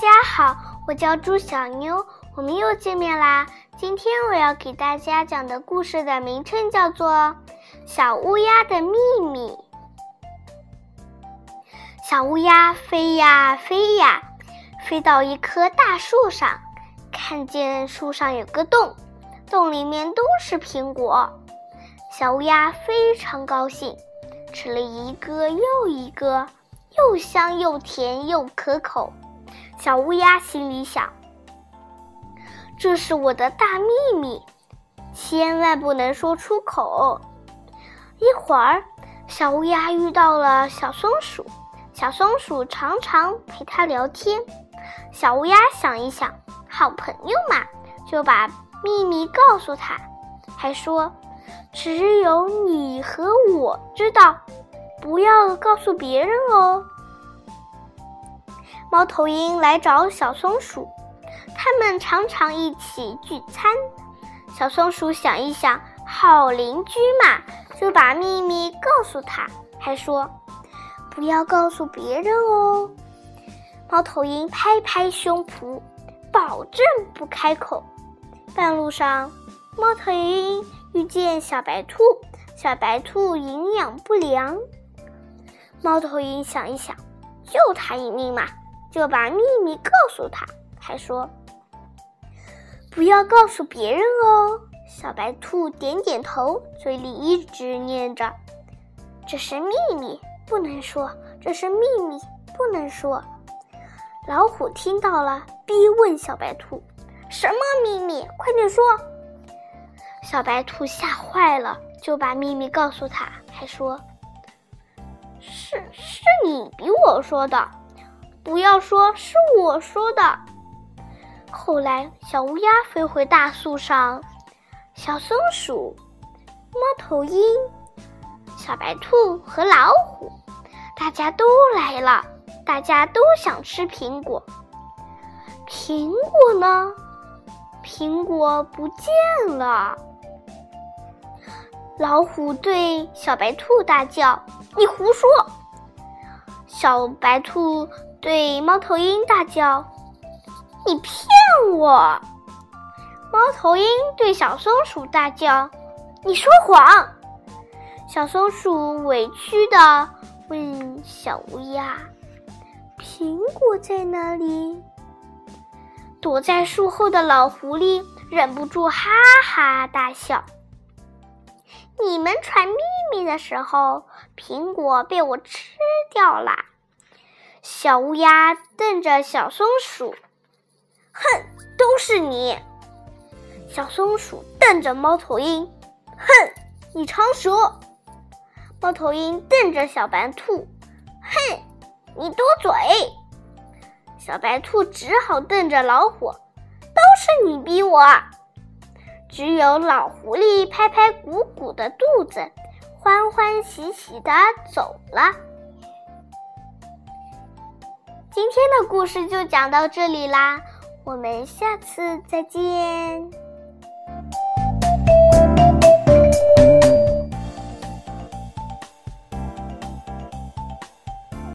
家好，我叫朱小妞，我们又见面啦。今天我要给大家讲的故事的名称叫做《小乌鸦的秘密》。小乌鸦飞呀飞呀，飞到一棵大树上，看见树上有个洞，洞里面都是苹果。小乌鸦非常高兴，吃了一个又一个，又香又甜又可口。小乌鸦心里想：“这是我的大秘密，千万不能说出口。”一会儿，小乌鸦遇到了小松鼠，小松鼠常常陪它聊天。小乌鸦想一想，好朋友嘛，就把秘密告诉他，还说：“只有你和我知道，不要告诉别人哦。”猫头鹰来找小松鼠，他们常常一起聚餐。小松鼠想一想，好邻居嘛，就把秘密告诉他，还说不要告诉别人哦。猫头鹰拍拍胸脯，保证不开口。半路上，猫头鹰遇见小白兔，小白兔营养不良。猫头鹰想一想，救它一命嘛。就把秘密告诉他，还说：“不要告诉别人哦。”小白兔点点头，嘴里一直念着：“这是秘密，不能说。这是秘密，不能说。”老虎听到了，逼问小白兔：“什么秘密？快点说！”小白兔吓坏了，就把秘密告诉他，还说：“是是你逼我说的。”不要说是我说的。后来，小乌鸦飞回大树上，小松鼠、猫头鹰、小白兔和老虎，大家都来了。大家都想吃苹果。苹果呢？苹果不见了。老虎对小白兔大叫：“你胡说！”小白兔。对猫头鹰大叫：“你骗我！”猫头鹰对小松鼠大叫：“你说谎！”小松鼠委屈的问小乌鸦：“苹果在哪里？”躲在树后的老狐狸忍不住哈哈大笑：“你们传秘密的时候，苹果被我吃掉了。”小乌鸦瞪着小松鼠，哼，都是你！小松鼠瞪着猫头鹰，哼，你常说。猫头鹰瞪着小白兔，哼，你多嘴！小白兔只好瞪着老虎，都是你逼我。只有老狐狸拍拍鼓鼓的肚子，欢欢喜喜的走了。今天的故事就讲到这里啦，我们下次再见。